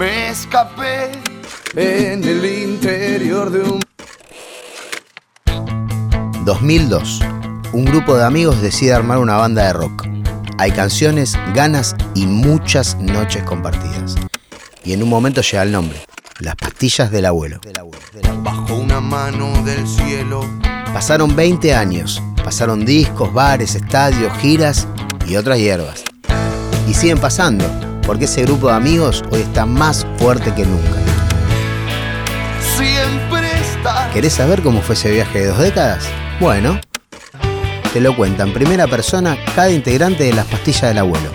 Me escapé en el interior de un 2002. Un grupo de amigos decide armar una banda de rock. Hay canciones, ganas y muchas noches compartidas. Y en un momento llega el nombre. Las pastillas del abuelo. bajo una mano del cielo. Pasaron 20 años. Pasaron discos, bares, estadios, giras y otras hierbas. Y siguen pasando, porque ese grupo de amigos hoy está más fuerte que nunca. Siempre está. ¿Querés saber cómo fue ese viaje de dos décadas? Bueno, te lo cuenta en primera persona cada integrante de las pastillas del abuelo.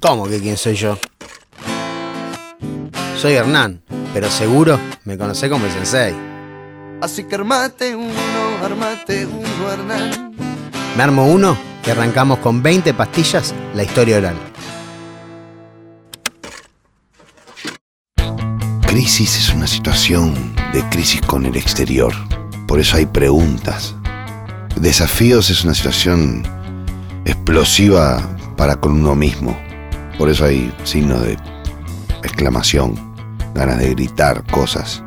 ¿Cómo que quién soy yo? Soy Hernán, pero seguro me conocé como el sensei. Así que armate uno, armate uno, Hernán. Me armo uno y arrancamos con 20 pastillas la historia oral. Crisis es una situación de crisis con el exterior. Por eso hay preguntas. Desafíos es una situación explosiva para con uno mismo. Por eso hay signos de exclamación, ganas de gritar cosas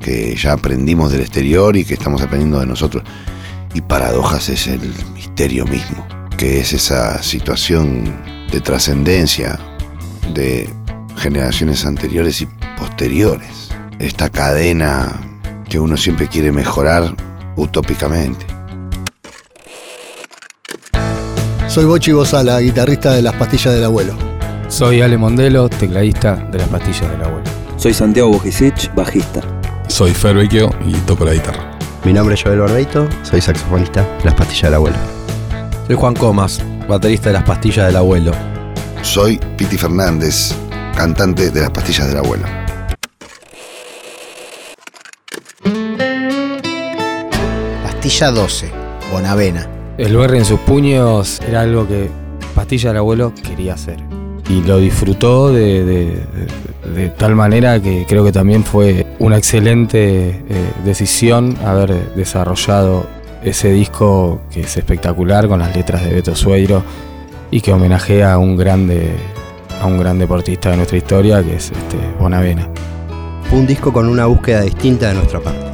que ya aprendimos del exterior y que estamos aprendiendo de nosotros. Y paradojas es el misterio mismo, que es esa situación de trascendencia de generaciones anteriores y posteriores. Esta cadena que uno siempre quiere mejorar utópicamente. Soy Bochi Bozala, guitarrista de Las Pastillas del Abuelo. Soy Ale Mondelo, tecladista de Las Pastillas del Abuelo. Soy Santiago Bojicic, bajista. Soy Fer Vecchio y toco la guitarra. Mi nombre es Joel Barbeito, soy saxofonista de Las Pastillas del Abuelo. Soy Juan Comas, baterista de Las Pastillas del Abuelo. Soy Piti Fernández, cantante de Las Pastillas del Abuelo. Pastilla 12, Bonavena. El berry en sus puños era algo que Pastilla del Abuelo quería hacer. Y lo disfrutó de, de- de- de tal manera que creo que también fue una excelente eh, decisión haber desarrollado ese disco que es espectacular con las letras de Beto Sueiro y que homenajea a un grande a un gran deportista de nuestra historia que es este Bonavena. Fue un disco con una búsqueda distinta de nuestra parte.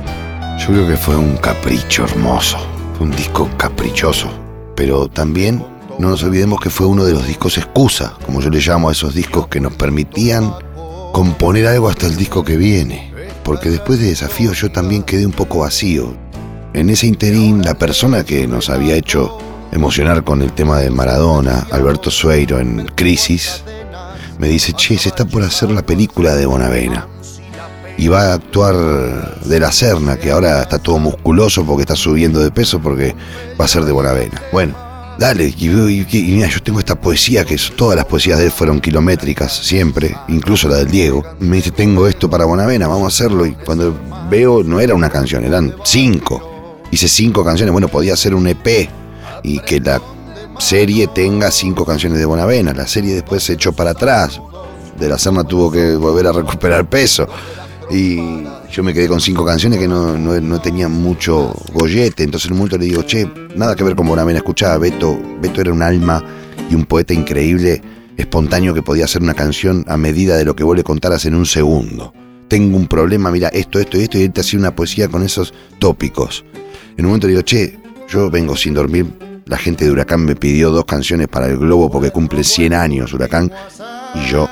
Yo creo que fue un capricho hermoso, un disco caprichoso, pero también no nos olvidemos que fue uno de los discos excusa, como yo le llamo a esos discos que nos permitían componer algo hasta el disco que viene, porque después de desafío yo también quedé un poco vacío. En ese interín, la persona que nos había hecho emocionar con el tema de Maradona, Alberto Sueiro en Crisis, me dice, che, se está por hacer la película de Bonavena y va a actuar de la Serna, que ahora está todo musculoso porque está subiendo de peso porque va a ser de Bonavena. Bueno, dale, y, y- mira, yo tengo esta poesía que todas las poesías de él fueron kilométricas, siempre, incluso la del Diego. Me dice, tengo esto para Bonavena, vamos a hacerlo. Y cuando veo, no era una canción, eran cinco. Hice cinco canciones, bueno, podía ser un EP y que la serie tenga cinco canciones de Bonavena. La serie después se echó para atrás. De la Serna tuvo que volver a recuperar peso. Y yo me quedé con cinco canciones que no, no, no tenían mucho gollete. Entonces en un momento le digo, che, nada que ver con Bonavena. Escuchá, Beto, Beto era un alma y un poeta increíble, espontáneo que podía hacer una canción a medida de lo que vos le contaras en un segundo. Tengo un problema, mira, esto, esto y esto, y él te hacía una poesía con esos tópicos. En un momento le digo, che, yo vengo sin dormir. La gente de Huracán me pidió dos canciones para el Globo porque cumple 100 años Huracán. Y yo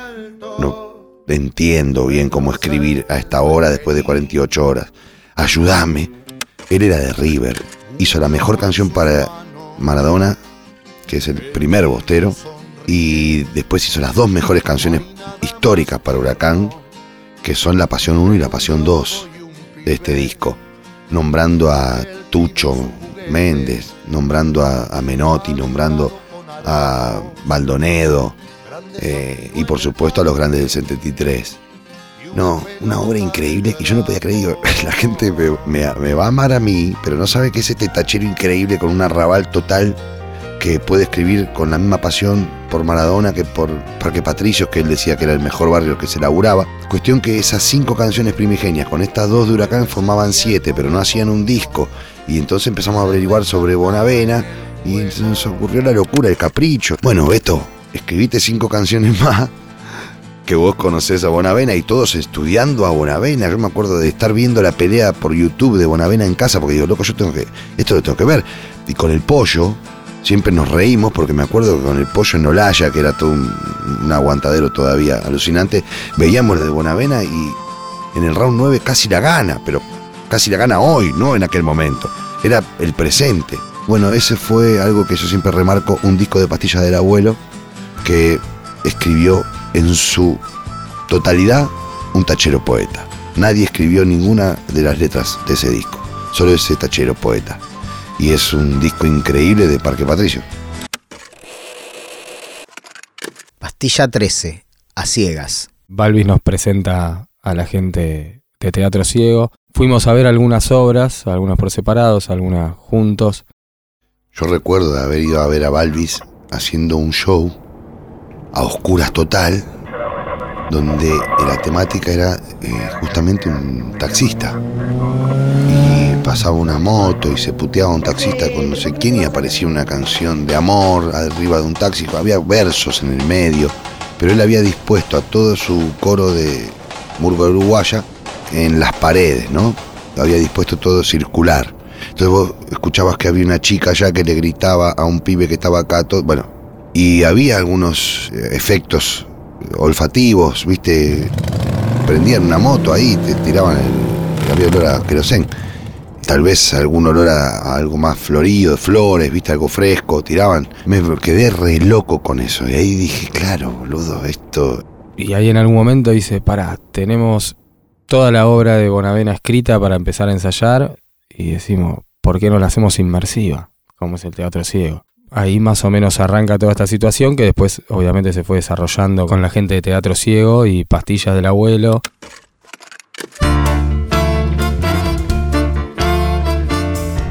no entiendo bien cómo escribir a esta hora después de 48 horas. Ayúdame. Él era de River. Hizo la mejor canción para Maradona, que es el primer bostero. Y después hizo las dos mejores canciones históricas para Huracán, que son La Pasión 1 y La Pasión 2 de este disco. Nombrando a Tucho Méndez, nombrando a, a Menotti, nombrando a Baldonedo, eh, y por supuesto a los grandes del 73. No, una obra increíble y yo no podía creer, la gente me, me- va a amar a mí, pero no sabe que es este tachero increíble con un arrabal total que puede escribir con la misma pasión por Maradona que por Parque Patricios, que él decía que era el mejor barrio que se laburaba. Cuestión que esas cinco canciones primigenias, con estas dos de Huracán, formaban siete, pero no hacían un disco. Y entonces empezamos a averiguar sobre Bonavena y se nos ocurrió la locura, el capricho. Bueno, Beto, escribiste cinco canciones más que vos conocés a Bonavena y todos estudiando a Bonavena. Yo me acuerdo de estar viendo la pelea por YouTube de Bonavena en casa, porque digo, loco, yo tengo que, esto lo tengo que ver. Y con el pollo, siempre nos reímos, porque me acuerdo que con el pollo en Olaya, que era todo un, aguantadero todavía alucinante, veíamos la de Bonavena y en el round 9 casi la gana, pero casi la gana hoy, no en aquel momento. Era el presente. Bueno, ese fue algo que yo siempre remarco, un disco de pastillas del abuelo que escribió en su totalidad un tachero poeta. Nadie escribió ninguna de las letras de ese disco, solo ese tachero poeta. Y es un disco increíble de Parque Patricio. Pastilla 13, a ciegas. Balvis nos presenta a la gente de Teatro Ciego. Fuimos a ver algunas obras, algunas por separados, algunas juntos. Yo recuerdo de haber ido a ver a Balvis haciendo un show a oscuras total, donde la temática era eh, justamente un taxista. Y pasaba una moto y se puteaba un taxista con no sé quién y aparecía una canción de amor arriba de un taxi. Había versos en el medio, pero él había dispuesto a todo su coro de murga uruguaya en las paredes, ¿no? Había dispuesto todo circular. Entonces vos escuchabas que había una chica allá que le gritaba a un pibe que estaba acá, todo, bueno, y había algunos eh, efectos olfativos, viste, prendían una moto ahí, te tiraban el, había olor a querosén. Tal vez algún olor a, a algo más florido, de flores, viste, algo fresco, tiraban. Me quedé re loco con eso. Y ahí dije, claro, boludo, esto. Y ahí en algún momento dice, pará, tenemos toda la obra de Bonavena escrita para empezar a ensayar y decimos, ¿por qué no la hacemos inmersiva? Como es el teatro ciego. Ahí más o menos arranca toda esta situación que después obviamente se fue desarrollando con la gente de Teatro Ciego y Pastillas del Abuelo.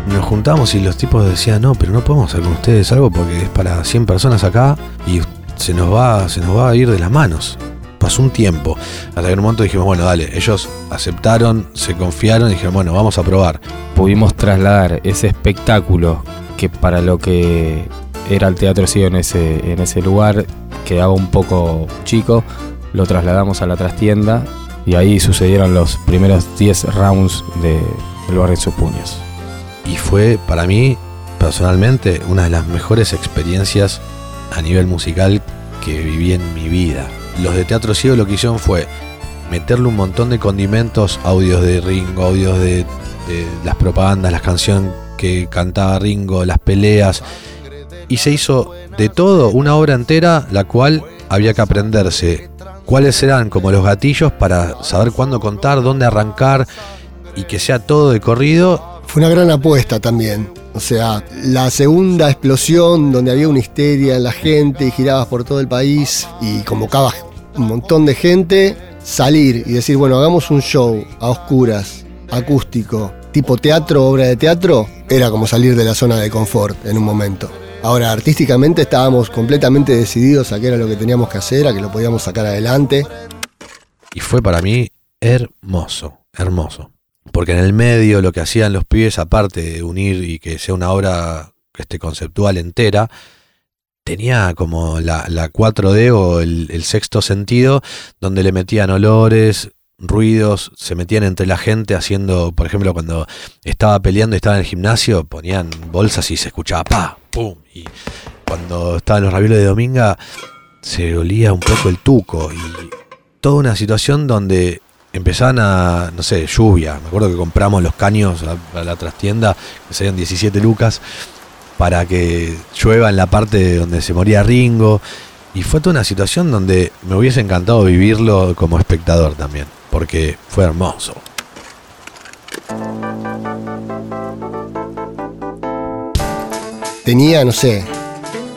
Nos juntamos y los tipos decían, no, pero no podemos hacer con ustedes algo porque es para 100 personas acá y se nos va, se nos va a ir de las manos. Pasó un tiempo, hasta que en un momento dijimos, bueno, dale, ellos aceptaron, se confiaron y dijeron, bueno, vamos a probar. Pudimos trasladar ese espectáculo que para lo que era el teatro ciego en ese, en ese lugar quedaba un poco chico, lo trasladamos a la trastienda y ahí sucedieron los primeros 10 rounds de El barrio en sus puños. Y fue para mí, personalmente, una de las mejores experiencias a nivel musical que viví en mi vida. Los de Teatro Ciego lo que hicieron fue meterle un montón de condimentos, audios de Ringo, audios de las propagandas, las canciones que cantaba Ringo, las peleas, y se hizo de todo una obra entera, la cual había que aprenderse cuáles eran como los gatillos para saber cuándo contar, dónde arrancar y que sea todo de corrido. Fue una gran apuesta también. O sea, la segunda explosión donde había una histeria en la gente y girabas por todo el país y convocabas un montón de gente, salir y decir, bueno, hagamos un show a oscuras, acústico, tipo teatro, obra de teatro, era como salir de la zona de confort en un momento. Ahora, artísticamente estábamos completamente decididos a qué era lo que teníamos que hacer, a que lo podíamos sacar adelante. Y fue para mí hermoso, hermoso. Porque en el medio lo que hacían los pibes, aparte de unir y que sea una obra este, conceptual entera, tenía como la, la 4D o el, el sexto sentido, donde le metían olores, ruidos, se metían entre la gente haciendo, por ejemplo, cuando estaba peleando y estaba en el gimnasio, ponían bolsas y se escuchaba pa, pum. Y cuando estaban los ravioles de Dominga, se olía un poco el tuco. Y toda una situación donde empezaban a, no sé, lluvia. Me acuerdo que compramos los caños a, a la trastienda, que serían 17 lucas, para que llueva en la parte donde se moría Ringo. Y fue toda una situación donde me hubiese encantado vivirlo como espectador también porque fue hermoso. Tenía, no sé,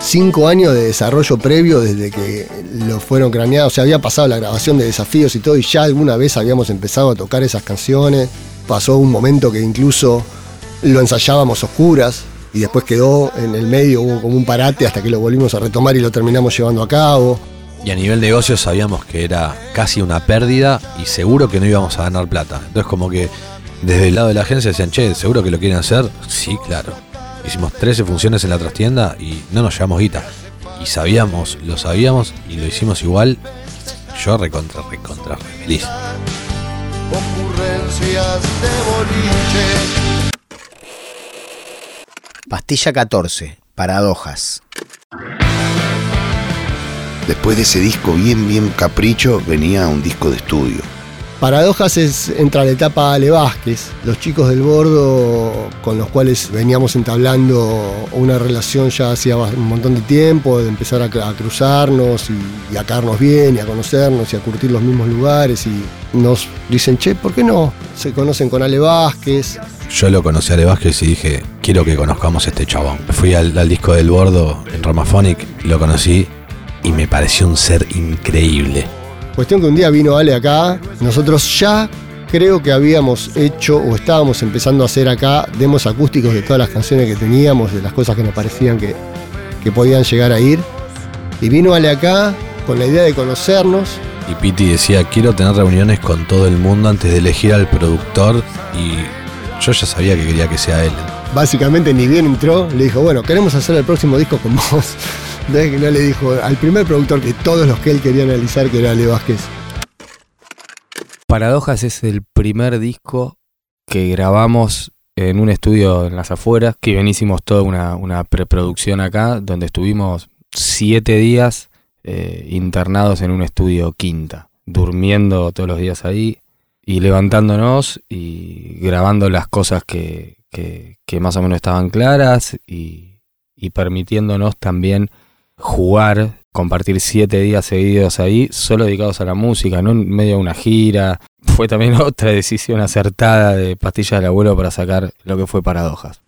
cinco años de desarrollo previo desde que lo fueron craneados. O sea, había pasado la grabación de desafíos y todo, y ya alguna vez habíamos empezado a tocar esas canciones. Pasó un momento que incluso lo ensayábamos oscuras y después quedó en el medio, hubo como un parate hasta que lo volvimos a retomar y lo terminamos llevando a cabo. Y a nivel negocio sabíamos que era casi una pérdida y seguro que no íbamos a ganar plata. Entonces como que desde el lado de la agencia decían, che, ¿seguro que lo quieren hacer? Sí, claro. Hicimos 13 funciones en la trastienda y no nos llevamos guita. Y sabíamos, lo sabíamos y lo hicimos igual. yo recontra, recontra, feliz. Pastilla 14, Paradojas. Después de ese disco bien, bien capricho, venía un disco de estudio. Paradojas es, entra la etapa Ale Vázquez, los chicos del bordo con los cuales veníamos entablando una relación ya hacía un montón de tiempo, de empezar a, a cruzarnos y, y, a caernos bien y a conocernos y a curtir los mismos lugares y nos dicen, che, ¿por qué no? Se conocen con Ale Vázquez. Yo lo conocí a Ale Vázquez y dije, quiero que conozcamos a este chabón. Fui al, al disco del bordo en Romaphonic, lo conocí y me pareció un ser increíble. Cuestión que un día vino Ale acá, nosotros ya creo que habíamos hecho o estábamos empezando a hacer acá demos acústicos de todas las canciones que teníamos, de las cosas que nos parecían que, que podían llegar a ir. Y vino Ale acá con la idea de conocernos. Y Piti decía, quiero tener reuniones con todo el mundo antes de elegir al productor y yo ya sabía que quería que sea él. Básicamente ni bien entró, le dijo, bueno, queremos hacer el próximo disco con vos. Entonces que no le dijo al primer productor que todos los que él quería analizar, que era Ale Vázquez. Paradojas es el primer disco que grabamos en un estudio en las afueras, que bien hicimos toda una, preproducción acá, donde estuvimos siete días eh, internados en un estudio quinta, durmiendo todos los días ahí y levantándonos y grabando las cosas que, más o menos estaban claras y permitiéndonos también jugar, compartir siete días seguidos ahí, solo dedicados a la música, no en medio de una gira. Fue también otra decisión acertada de Pastilla del Abuelo para sacar lo que fue Paradojas.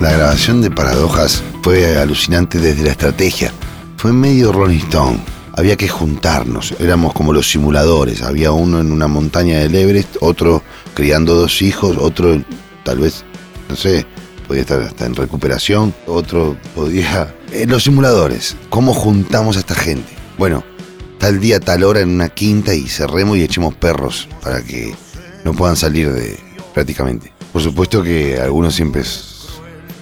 La grabación de Paradojas fue alucinante desde la estrategia. Fue medio Rolling Stone. Había que juntarnos, éramos como los simuladores. Había uno en una montaña del Everest, otro criando dos hijos, otro tal vez, no sé, podía estar hasta en recuperación, otro podía... En los simuladores, ¿cómo juntamos a esta gente? Bueno, tal día, tal hora en una quinta y cerremos y echemos perros para que no puedan salir de prácticamente. Por supuesto que algunos siempre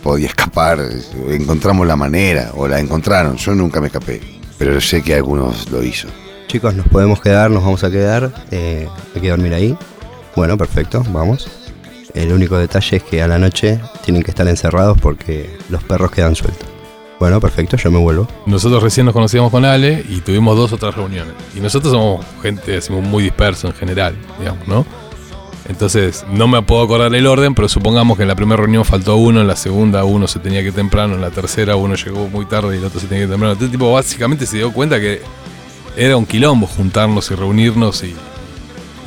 podía escapar, encontramos la manera o la encontraron, yo nunca me escapé, pero sé que algunos lo hizo. Chicos, nos podemos quedar, nos vamos a quedar, eh, hay que dormir ahí. Bueno, perfecto, vamos. El único detalle es que a la noche tienen que estar encerrados porque los perros quedan sueltos. Bueno, perfecto, yo me vuelvo. Nosotros recién nos conocíamos con Ale y tuvimos dos otras reuniones. Y nosotros somos gente decimos, muy disperso en general, digamos, ¿no? Entonces, no me puedo acordar el orden, pero supongamos que en la primera reunión faltó uno, en la segunda uno se tenía que temprano, en la tercera uno llegó muy tarde y el otro se tenía que temprano. Este tipo básicamente se dio cuenta que era un quilombo juntarnos y reunirnos y,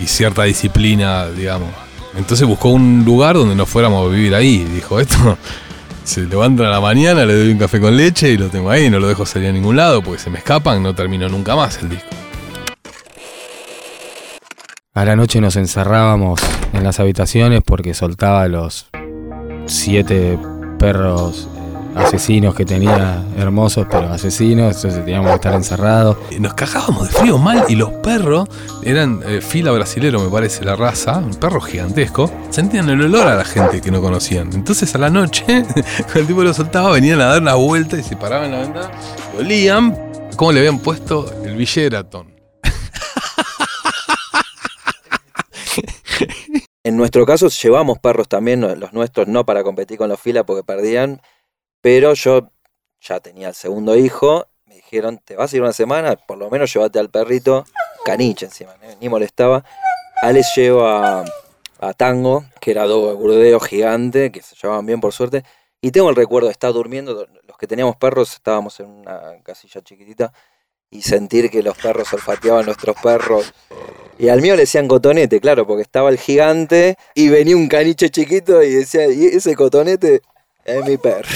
cierta disciplina, digamos. Entonces buscó un lugar donde nos fuéramos a vivir ahí. Dijo, esto se levanta a la mañana, le doy un café con leche y lo tengo ahí, no lo dejo salir a ningún lado porque se me escapan, no termino nunca más el disco. A la noche nos encerrábamos en las habitaciones porque soltaba los siete perros eh, asesinos que tenía, hermosos pero asesinos, entonces teníamos que estar encerrados. Nos cajábamos de frío mal y los perros eran eh, fila brasilero, me parece, la raza, un perro gigantesco. Sentían el olor a la gente que no conocían. Entonces a la noche, cuando el tipo lo soltaba, venían a dar una vuelta y se paraban en la ventana, olían cómo le habían puesto el Villeratón. En nuestro caso llevamos perros también, los nuestros no para competir con los filas porque perdían, pero yo ya tenía el segundo hijo, me dijeron, te vas a ir una semana, por lo menos llévate al perrito, caniche encima, ni molestaba. Alex lleva a Tango, que era dos burdeos gigante, que se llevaban bien por suerte, y tengo el recuerdo de estar durmiendo, los que teníamos perros estábamos en una casilla chiquitita, y sentir que los perros olfateaban nuestros perros. Y al mío le decían cotonete, claro, porque estaba el gigante y venía un caniche chiquito y decía, y ese cotonete es mi perro.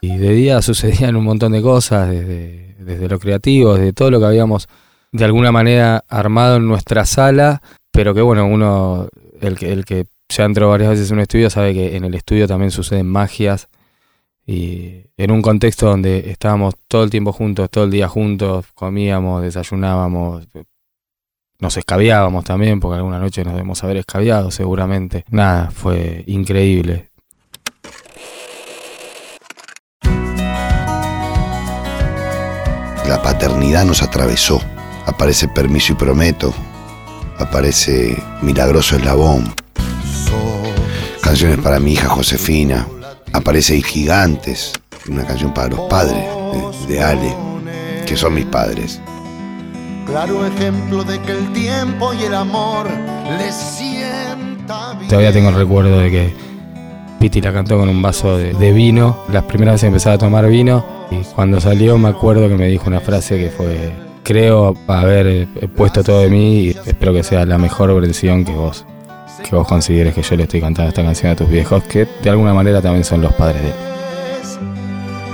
Y de día sucedían un montón de cosas, desde, desde lo creativo, desde todo lo que habíamos de alguna manera armado en nuestra sala, pero que bueno, uno, el que, el que ya entró varias veces en un estudio, sabe que en el estudio también suceden magias y en un contexto donde estábamos todo el tiempo juntos, todo el día juntos, comíamos, desayunábamos, nos escabeábamos también, porque alguna noche nos debemos haber escabeado seguramente. Nada, fue increíble. La paternidad nos atravesó. Aparece Permiso y Prometo. Aparece Milagroso Eslabón. Canciones para mi hija Josefina. Aparece Y Gigantes, una canción para los padres de, de Ale, que son mis padres. Claro ejemplo de que el tiempo y el amor le sienta bien. Todavía tengo el recuerdo de que Piti la cantó con un vaso de, de vino. Las primeras veces empezaba a tomar vino y cuando salió me acuerdo que me dijo una frase que fue, creo haber puesto todo de mí y espero que sea la mejor versión que vos, que vos consideres que yo le estoy cantando esta canción a tus viejos, que de alguna manera también son los padres de él.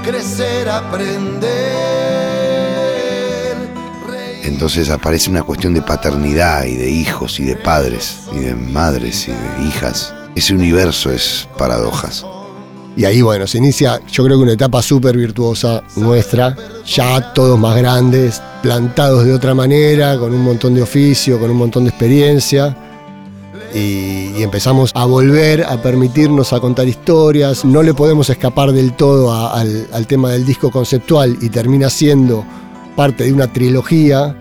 Crecer, aprender. Entonces aparece una cuestión de paternidad y de hijos y de padres y de madres y de hijas. Ese universo es paradojas. Y ahí, bueno, se inicia, yo creo que una etapa súper virtuosa nuestra, ya todos más grandes, plantados de otra manera, con un montón de oficio, con un montón de experiencia. Y, empezamos a volver a permitirnos a contar historias. No le podemos escapar del todo al tema del disco conceptual y termina siendo parte de una trilogía.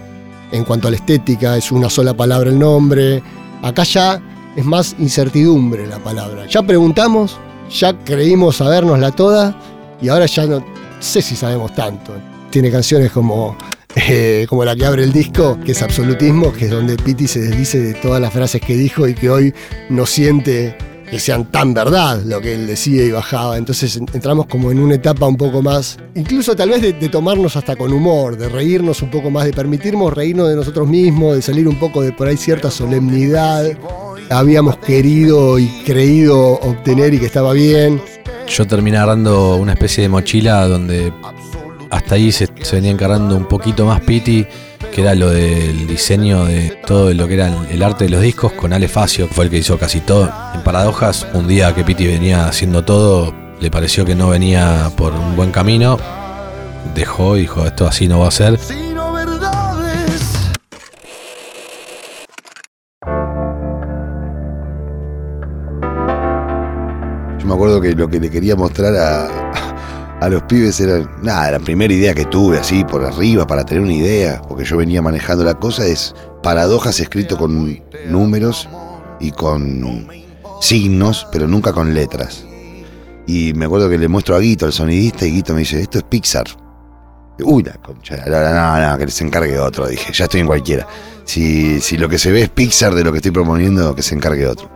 En cuanto a la estética, es una sola palabra el nombre. Acá ya es más incertidumbre la palabra. Ya preguntamos, ya creímos sabérnosla toda y ahora ya no sé si sabemos tanto. Tiene canciones como, eh, como la que abre el disco, que es Absolutismo, que es donde Piti se desdice de todas las frases que dijo y que hoy no siente que sean tan verdad lo que él decía y bajaba. Entonces en- entramos como en una etapa un poco más, incluso tal vez de, de tomarnos hasta con humor, de reírnos un poco más, de permitirnos reírnos de nosotros mismos, de salir un poco de por ahí cierta solemnidad. Habíamos querido y creído obtener y que estaba bien. Yo terminé agarrando una especie de mochila donde hasta ahí se, se venía encargando un poquito más Piti, que era lo del diseño de todo lo que era el, arte de los discos, con Ale Facio, que fue el que hizo casi todo. En Paradojas, un día que Piti venía haciendo todo, le pareció que no venía por un buen camino, dejó y dijo, esto así no va a ser. Yo me acuerdo que lo que le quería mostrar a, a los pibes era, nada, la primera idea que tuve, así por arriba, para tener una idea, porque yo venía manejando la cosa, es paradojas escrito con números y con signos, pero nunca con letras. Y me acuerdo que le muestro a Guito, el sonidista, y Guito me dice, esto es Pixar. Uy, la concha, no, no, que se encargue otro, dije, ya estoy en cualquiera. Si, si lo que se ve es Pixar de lo que estoy proponiendo, que se encargue otro.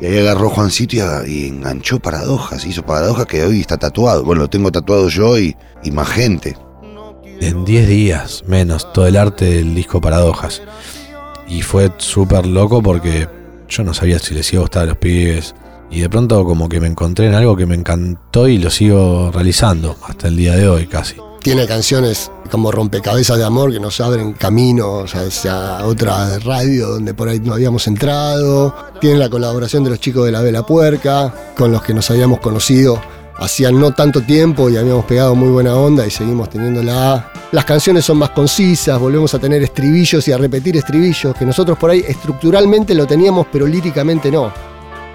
Y ahí agarró Juancito y, enganchó paradojas, hizo paradojas que hoy está tatuado. Bueno, lo tengo tatuado yo y, y más gente. En 10 días, menos, todo el arte del disco Paradojas. Y fue súper loco porque yo no sabía si les iba a gustar a los pibes. Y de pronto como que me encontré en algo que me encantó y lo sigo realizando hasta el día de hoy casi. Tiene canciones como Rompecabezas de Amor que nos abren caminos hacia otra radio donde por ahí no habíamos entrado. Tiene la colaboración de los chicos de la Vela Puerca, con los que nos habíamos conocido hacía no tanto tiempo y habíamos pegado muy buena onda y seguimos teniéndola. Las canciones son más concisas, volvemos a tener estribillos y a repetir estribillos, que nosotros por ahí estructuralmente lo teníamos, pero líricamente no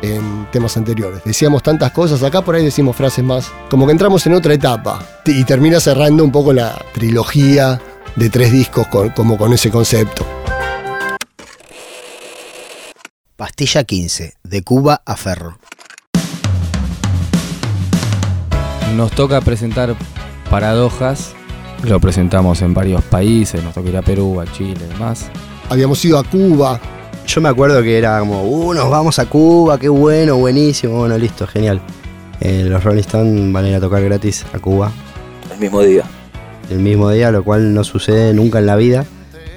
en temas anteriores. Decíamos tantas cosas, acá por ahí decimos frases más. Como que entramos en otra etapa. Y termina cerrando un poco la trilogía de tres discos con- como con ese concepto. Pastilla 15, de Cuba a Ferro. Nos toca presentar paradojas. Lo presentamos en varios países, nos toca ir a Perú, a Chile y demás. Habíamos ido a Cuba, Yo me acuerdo que era como, uh, nos vamos a Cuba, qué bueno, buenísimo, bueno, listo, genial. Eh, los Rolling Stones van a ir a tocar gratis a Cuba El mismo día. el mismo día, lo cual no sucede nunca en la vida.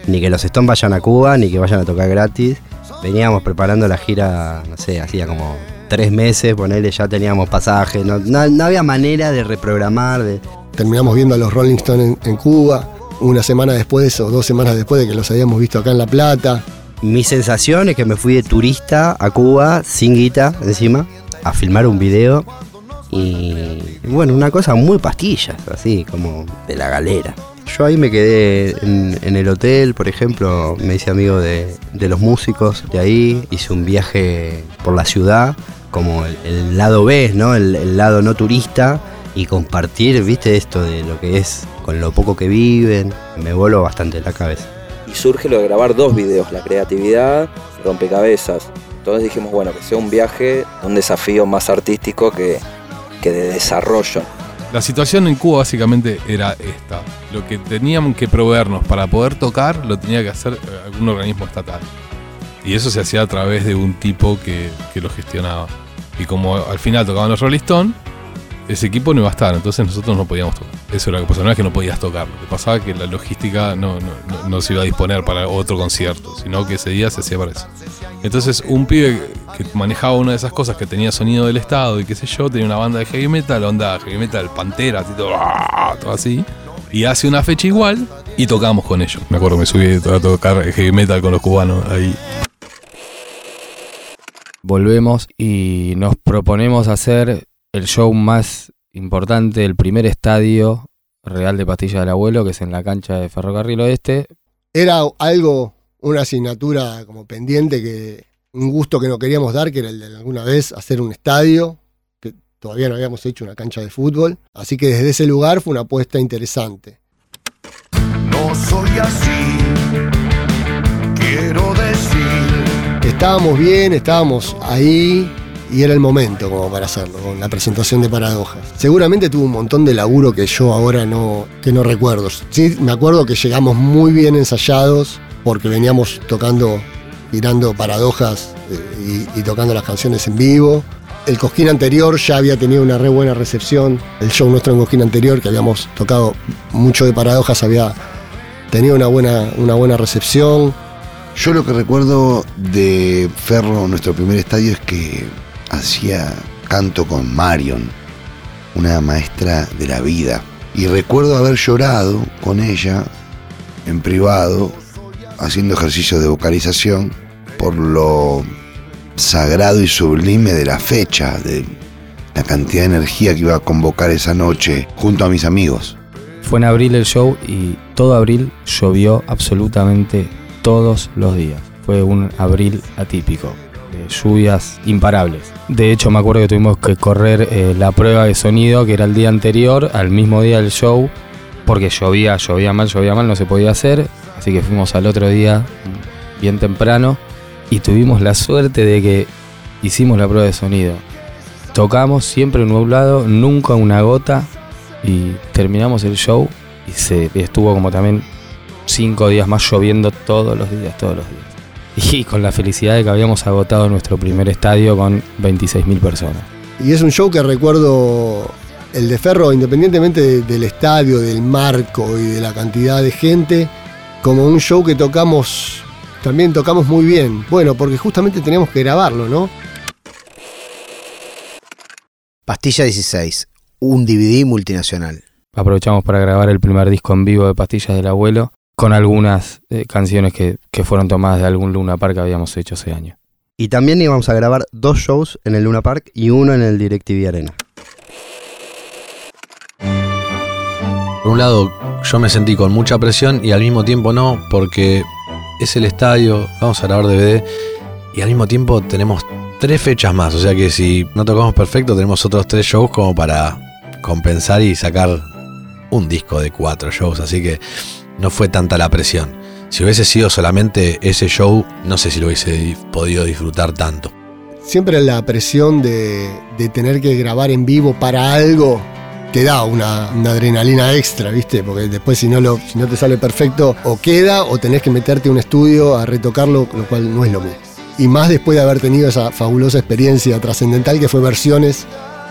Ni que los Stones vayan a Cuba, ni que vayan a tocar gratis. Veníamos preparando la gira, no sé, hacía como tres meses, ponele, ya teníamos pasaje, no, no- no había manera de reprogramar, de, terminamos viendo a los Rolling Stones en, en Cuba, una semana después o dos semanas después de que los habíamos visto acá en La Plata. Mi sensación es que me fui de turista a Cuba, sin guita encima, a filmar un video. Y bueno, una cosa muy pastillas, así como de la galera. Yo ahí me quedé en, el hotel, por ejemplo, me hice amigo de, de los músicos de ahí, hice un viaje por la ciudad, como el, lado B, ¿no? El, lado no turista, y compartir, viste, esto de lo que es con lo poco que viven, me vuelo bastante la cabeza. Surge lo de grabar dos videos, la creatividad rompecabezas. Entonces dijimos, bueno, que sea un viaje, un desafío más artístico que, que de desarrollo. La situación en Cuba básicamente era esta. Lo que tenían que proveernos para poder tocar lo tenía que hacer eh, algún organismo estatal. Y eso se hacía a través de un tipo que, que lo gestionaba. Y como al final tocaban los Rolling ese equipo no iba a estar, entonces nosotros no podíamos tocar. Eso era lo que pasaba, no es que no podías tocar, lo que pasaba es que la logística no, no, no- se iba a disponer para otro concierto, sino que ese día se hacía para eso. Entonces un pibe que manejaba una de esas cosas que tenía sonido del estado y qué sé yo, tenía una banda de heavy metal, onda heavy metal, pantera, así todo, ¡ah! todo así, y hace una fecha igual y tocamos con ellos. Me acuerdo, me subí a tocar heavy metal con los cubanos ahí. volvemos y nos proponemos hacer el show más importante, el primer estadio real de Pastilla del Abuelo, que es en la cancha de Ferrocarril Oeste. Era algo, una asignatura como pendiente, que un gusto que no queríamos dar, que era el de alguna vez hacer un estadio, que todavía no habíamos hecho una cancha de fútbol. Así que desde ese lugar fue una apuesta interesante. No soy así, quiero decir. Estábamos bien, estábamos ahí y era el momento como para hacerlo, con la presentación de Paradojas. Seguramente tuvo un montón de laburo que yo ahora no, que no recuerdo. Sí, me acuerdo que llegamos muy bien ensayados porque veníamos tocando, tirando Paradojas eh, y, tocando las canciones en vivo. El Cosquín anterior ya había tenido una re buena recepción. El show nuestro en Cosquín anterior, que habíamos tocado mucho de Paradojas, había tenido una buena, una buena recepción. Yo lo que recuerdo de Ferro, nuestro primer estadio, es que hacía canto con Marion, una maestra de la vida. Y recuerdo haber llorado con ella en privado, haciendo ejercicios de vocalización, por lo sagrado y sublime de la fecha, de la cantidad de energía que iba a convocar esa noche junto a mis amigos. Fue en abril el show y todo abril llovió absolutamente todos los días. Fue un abril atípico, lluvias imparables. De hecho, me acuerdo que tuvimos que correr eh, la prueba de sonido, que era el día anterior, al mismo día del show, porque llovía, llovía mal, llovía mal, no se podía hacer. Así que fuimos al otro día, bien temprano, y tuvimos la suerte de que hicimos la prueba de sonido. Tocamos siempre nublado, nunca una gota, y terminamos el show y se estuvo como también cinco días más lloviendo todos los días, todos los días. Y con la felicidad de que habíamos agotado nuestro primer estadio con 26.000 personas. Y es un show que recuerdo el de Ferro, independientemente de- del estadio, del marco y de la cantidad de gente, como un show que tocamos, también tocamos muy bien. Bueno, porque justamente teníamos que grabarlo, ¿no? Pastilla 16, un DVD multinacional. Aprovechamos para grabar el primer disco en vivo de Pastillas del Abuelo con algunas eh, canciones que, que fueron tomadas de algún Luna Park que habíamos hecho ese año. Y también íbamos a grabar dos shows en el Luna Park y uno en el DirecTV Arena. Por un lado, yo me sentí con mucha presión y al mismo tiempo no, porque es el estadio, vamos a grabar DVD y al mismo tiempo tenemos tres fechas más. O sea que si no tocamos perfecto, tenemos otros tres shows como para compensar y sacar un disco de cuatro shows. Así que no fue tanta la presión. Si hubiese sido solamente ese show, no sé si lo hubiese di- podido disfrutar tanto. Siempre la presión de, tener que grabar en vivo para algo te da una, adrenalina extra, ¿viste? Porque después si no, si no te sale perfecto, o queda o tenés que meterte a un estudio a retocarlo, lo cual no es lo mismo. Y más después de haber tenido esa fabulosa experiencia trascendental que fue versiones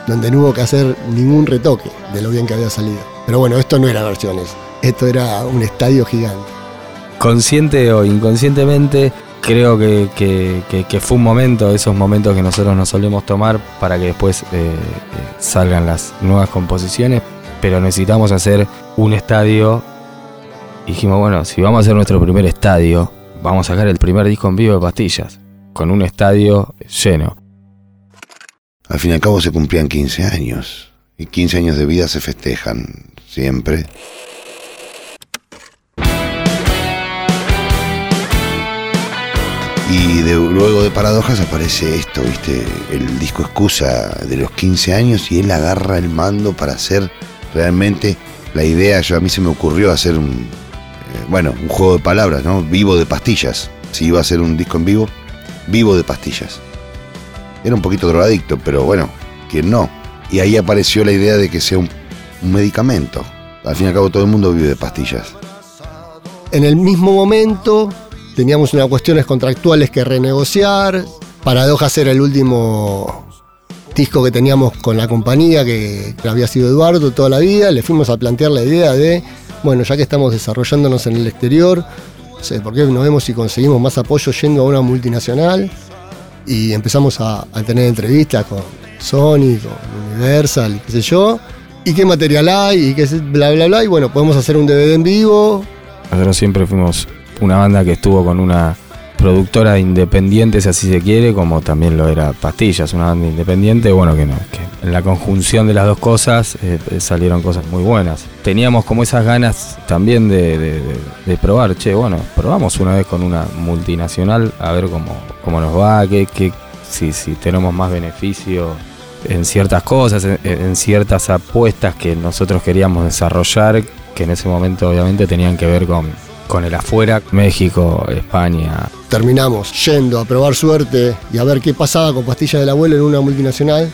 donde no hubo que hacer ningún retoque de lo bien que había salido. Pero bueno, esto no era versiones, esto era un estadio gigante. Consciente o inconscientemente, creo que, que- que- que fue un momento, esos momentos que nosotros nos solemos tomar para que después eh, eh, salgan las nuevas composiciones, pero necesitamos hacer un estadio. Dijimos, bueno, si vamos a hacer nuestro primer estadio, vamos a sacar el primer disco en vivo de pastillas, con un estadio lleno. Al fin y al cabo se cumplían 15 años. Y 15 años de vida se festejan siempre. Y luego de Paradojas aparece esto, ¿viste? El disco excusa de los 15 años y él agarra el mando para hacer realmente la idea, yo a mí se me ocurrió hacer un, eh, bueno, un juego de palabras, ¿no? Vivo de pastillas. Si iba a hacer un disco en vivo, vivo de pastillas. Era un poquito drogadicto, pero bueno, ¿quién no? Y ahí apareció la idea de que sea un, un medicamento. Al fin y al cabo todo el mundo vive de pastillas. En el mismo momento teníamos unas cuestiones contractuales que renegociar. Paradojas era el último disco que teníamos con la compañía, que había sido Eduardo toda la vida. Le fuimos a plantear la idea de, bueno, ya que estamos desarrollándonos en el exterior, no sé, ¿por qué no vemos si conseguimos más apoyo yendo a una multinacional? Y empezamos a, tener entrevistas con Sony, con Universal, qué sé yo. ¿Y qué material hay? Y qué bla, bla, bla. Y bueno, podemos hacer un DVD en vivo, Nosotros siempre fuimos una banda que estuvo con una productora independiente, si así se quiere, como también lo era Pastillas, una banda independiente, bueno, que no, que en la conjunción de las dos cosas eh, salieron cosas muy buenas. Teníamos como esas ganas también de, de- probar, che, bueno, probamos una vez con una multinacional a ver cómo, cómo nos va, qué, qué- si, si tenemos más beneficio en ciertas cosas, en, en ciertas apuestas que nosotros queríamos desarrollar, que en ese momento obviamente tenían que ver con, con el afuera, México, España. terminamos yendo a probar suerte y a ver qué pasaba con pastillas del abuelo en una multinacional.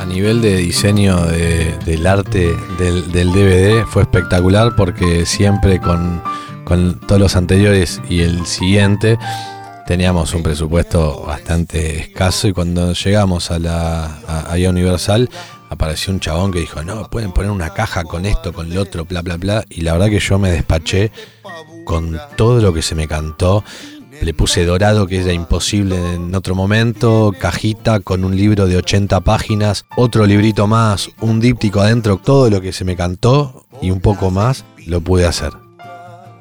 A nivel de diseño de- del arte del, del DVD fue espectacular porque siempre con, con todos los anteriores y el siguiente teníamos un presupuesto bastante escaso y cuando llegamos a la a Universal apareció un chabón que dijo, no, pueden poner una caja con esto, con lo otro, bla, bla, bla. Y la verdad que yo me despaché con todo lo que se me cantó. Le puse dorado, que era imposible en otro momento, cajita con un libro de 80 páginas, otro librito más, un díptico adentro, todo lo que se me cantó y un poco más lo pude hacer.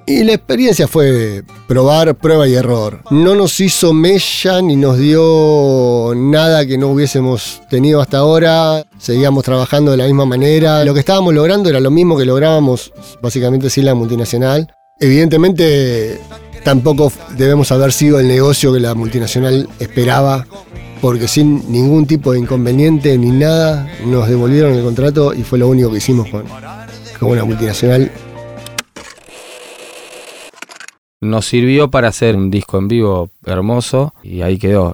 Y la experiencia fue probar, prueba y error. No nos hizo mella ni nos dio nada que no hubiésemos tenido hasta ahora. Seguíamos trabajando de la misma manera. Lo que estábamos logrando era lo mismo que lográbamos básicamente sin la multinacional. Evidentemente tampoco debemos haber sido el negocio que la multinacional esperaba, porque sin ningún tipo de inconveniente ni nada nos devolvieron el contrato y fue lo único que hicimos con, con una multinacional Nos sirvió para hacer un disco en vivo hermoso y ahí quedó.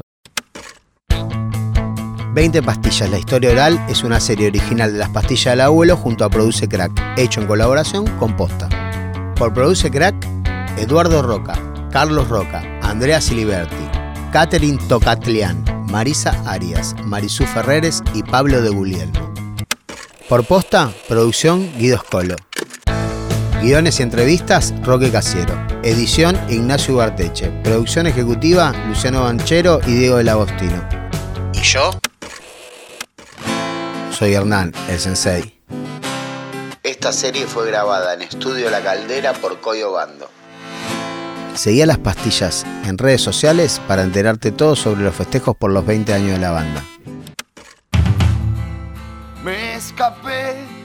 20 pastillas, la historia oral es una serie original de las pastillas del abuelo junto a Produce Crack, hecho en colaboración con Posta. Por Produce Crack, Eduardo Roca, Carlos Roca, Andrea Siliberti, Catherine Tocatlián, Marisa Arias, Marisú Ferreres y Pablo de Guglielmo. Por Posta, producción Guido Scolo. Guiones y entrevistas, Roque Casiero. Edición, Ignacio Ugarteche. Producción ejecutiva, Luciano Banchero y Diego del Agostino. ¿Y yo? Soy Hernán, el sensei. Esta serie fue grabada en Estudio La Caldera por Coyo Bando. Seguí a las pastillas en redes sociales para enterarte todo sobre los festejos por los 20 años de la banda. Me escapé.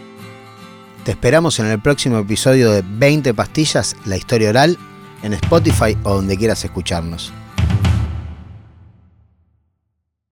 Te esperamos en el próximo episodio de 20 pastillas, la historia oral, en Spotify o donde quieras escucharnos.